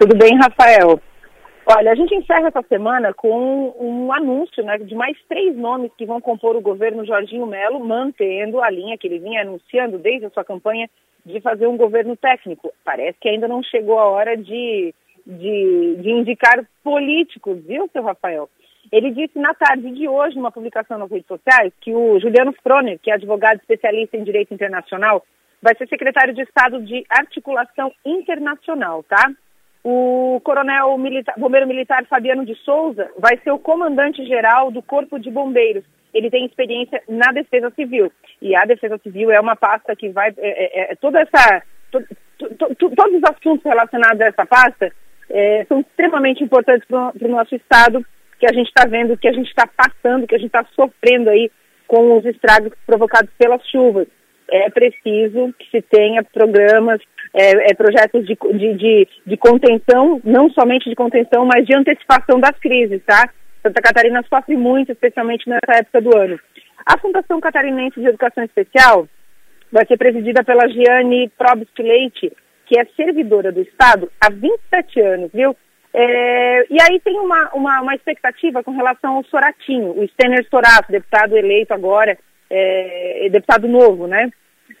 Tudo bem, Rafael? Olha, a gente encerra essa semana com um anúncio né, de mais três nomes que vão compor o governo Jorginho Melo, mantendo a linha que ele vinha anunciando desde a sua campanha de fazer um governo técnico. Parece que ainda não chegou a hora de, de, de indicar políticos, viu, seu Rafael? Ele disse na tarde de hoje, numa publicação nas redes sociais, que o Juliano Froner, que é advogado especialista em direito internacional, vai ser secretário de Estado de Articulação Internacional, tá? O coronel bombeiro militar Fabiano de Souza vai ser o comandante-geral do Corpo de Bombeiros. Ele tem experiência na Defesa Civil. E a Defesa Civil é uma pasta que vai. É, é, é toda essa. To, to, to, todos os assuntos relacionados a essa pasta é, são extremamente importantes para o nosso Estado, que a gente está vendo, que a gente está passando, que a gente está sofrendo aí com os estragos provocados pelas chuvas. É preciso que se tenha programas é, é, projetos de, de, de, de, contenção, não somente de contenção, mas de antecipação das crises, tá? Santa Catarina sofre muito, especialmente nessa época do ano. A Fundação Catarinense de Educação Especial vai ser presidida pela Giane Probst Leite, que é servidora do Estado há 27 anos, viu? É, e aí tem uma, uma, uma, expectativa com relação ao Soratinho, o Stener Sorato, deputado eleito agora, é, deputado novo, né?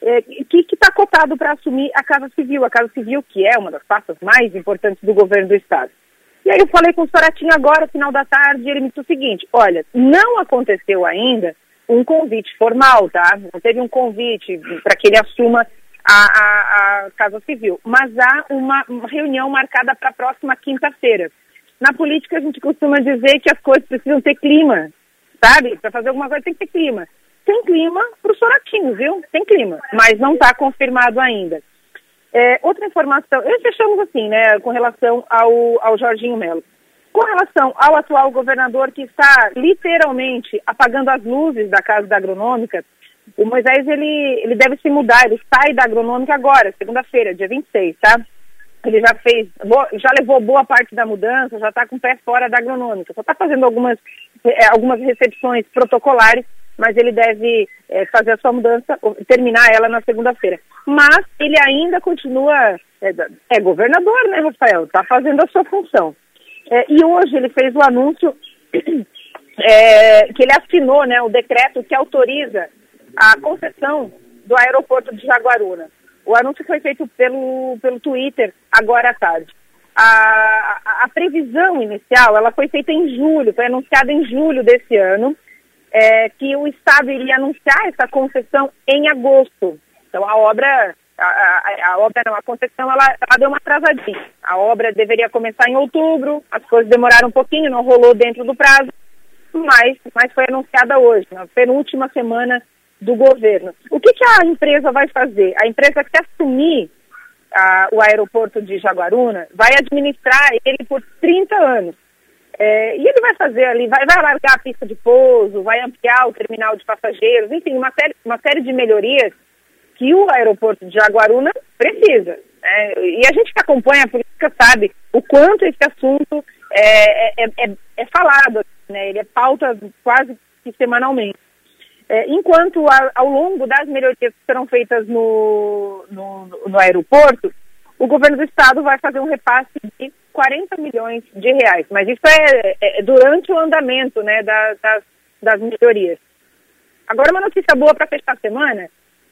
é, que está cotado para assumir a Casa Civil, a Casa Civil que é uma das pastas mais importantes do governo do Estado. E aí eu falei com o Soratinho agora, final da tarde, e ele me disse o seguinte, olha, não aconteceu ainda um convite formal, tá? Não teve um convite para que ele assuma a, a, a, Casa Civil, mas há uma reunião marcada para a próxima quinta-feira. Na política a gente costuma dizer que as coisas precisam ter clima, sabe? Para fazer alguma coisa tem que ter clima tem clima para o Soratinho, viu? Tem clima, mas não está confirmado ainda. É, outra informação, eu fechamos assim, né, com relação ao, ao Jorginho Melo. Com relação ao atual governador que está literalmente apagando as luzes da Casa da Agronômica, o Moisés ele, ele deve se mudar, ele sai da Agronômica agora, segunda-feira, dia 26, tá? Ele já fez, já levou boa parte da mudança, já está com o pé fora da Agronômica, só está fazendo algumas, é, algumas recepções protocolares mas ele deve é, fazer a sua mudança, terminar ela na segunda-feira. Mas ele ainda continua, é, é governador, né, Rafael? Está fazendo a sua função. É, e hoje ele fez o anúncio é, que ele assinou né, o decreto que autoriza a concessão do aeroporto de Jaguaruna. O anúncio foi feito pelo, pelo Twitter agora à tarde. A, a, a previsão inicial ela foi feita em julho, foi anunciada em julho desse ano, é, que o Estado iria anunciar essa concessão em agosto. Então a obra, a, a, a obra não, a concessão ela, ela, deu uma atrasadinha. A obra deveria começar em outubro, as coisas demoraram um pouquinho, não rolou dentro do prazo, mas, mas foi anunciada hoje, na penúltima semana do governo. O que, que a empresa vai fazer? A empresa que assumir a, o aeroporto de Jaguaruna vai administrar ele por 30 anos. É, e ele vai fazer ali, vai, vai alargar a pista de pouso, vai ampliar o terminal de passageiros, enfim, uma série, uma série de melhorias que o aeroporto de Jaguaruna precisa. Né? E a gente que acompanha a política sabe o quanto esse assunto é, é, é, é falado, né? ele é pauta quase que semanalmente. É, enquanto a, ao longo das melhorias que serão feitas no, no, no aeroporto, o governo do estado vai fazer um repasse de 40 milhões de reais. Mas isso é, é durante o andamento né, das, das, das melhorias. Agora, uma notícia boa para fechar a semana,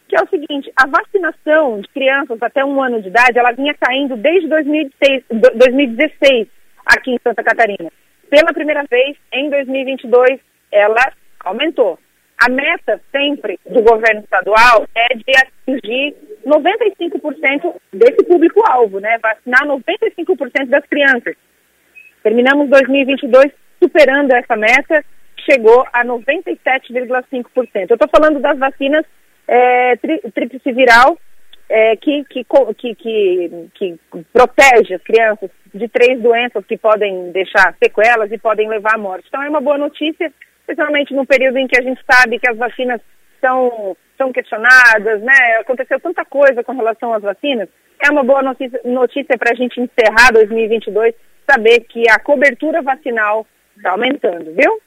que é o seguinte, a vacinação de crianças até um ano de idade, ela vinha caindo desde 2016, 2016 aqui em Santa Catarina. Pela primeira vez, em 2022, ela aumentou. A meta sempre do governo estadual é de atingir 95% desse público-alvo, né? Vacinar 95% das crianças. Terminamos 2022 superando essa meta, chegou a 97,5%. Eu estou falando das vacinas é, tríplice viral, é, que, que, que, que, que protege as crianças de três doenças que podem deixar sequelas e podem levar à morte. Então é uma boa notícia especialmente no período em que a gente sabe que as vacinas são, são questionadas, né? Aconteceu tanta coisa com relação às vacinas. É uma boa notícia, para a gente encerrar 2022, saber que a cobertura vacinal está aumentando, viu?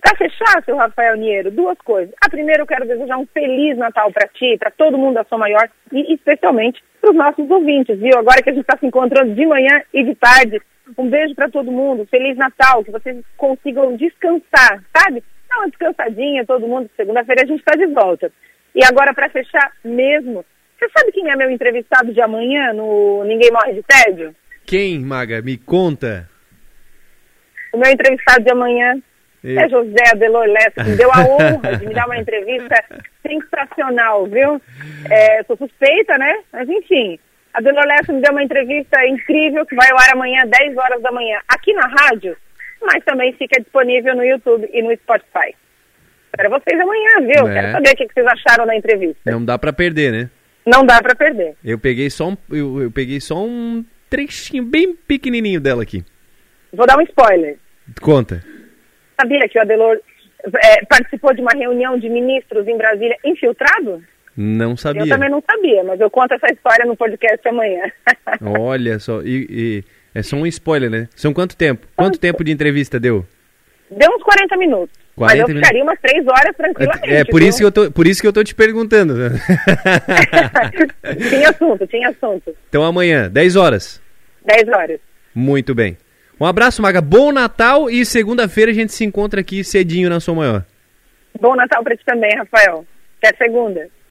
Para fechar, seu Rafael Niero, duas coisas. A primeira, eu quero desejar um feliz Natal para ti, para todo mundo da Sua Maior e especialmente para os nossos ouvintes, viu? Agora que a gente está se encontrando de manhã e de tarde, um beijo para todo mundo, feliz Natal, que vocês consigam descansar, sabe? Dá uma descansadinha, todo mundo. Segunda-feira a gente está de volta. E agora, para fechar mesmo, você sabe quem é meu entrevistado de amanhã no Ninguém Morre de Tédio? Quem, Maga? Me conta. O meu entrevistado de amanhã é José Adelor Lessa, que deu a honra de me dar uma entrevista sensacional, viu? É, sou suspeita, né? Mas enfim, a Adelor Lessa me deu uma entrevista incrível que vai ao ar amanhã, 10 horas da manhã, aqui na rádio, mas também fica disponível no YouTube e no Spotify. Para vocês amanhã, viu? É. Quero saber o que vocês acharam da entrevista. Não dá para perder, né? Não dá para perder. Eu peguei só um, eu, eu peguei só um trechinho bem pequenininho dela aqui. Vou dar um spoiler. Conta. Sabia que o Adelor é, participou de uma reunião de ministros em Brasília infiltrado? Não sabia. Eu também não sabia, mas eu conto essa história no podcast amanhã. Olha só, e, e, é só um spoiler, né? São quanto tempo? Quanto tempo de entrevista deu? Deu uns 40 40 mas eu ficaria umas 3 horas tranquilamente. É, por isso, que eu tô, por isso que eu tô te perguntando. tinha assunto, tinha assunto. Então amanhã, 10 horas. 10 horas. Muito bem. Um abraço, Maga. Bom Natal e segunda-feira a gente se encontra aqui cedinho na sua maior. Bom Natal para ti também, Rafael. Até segunda.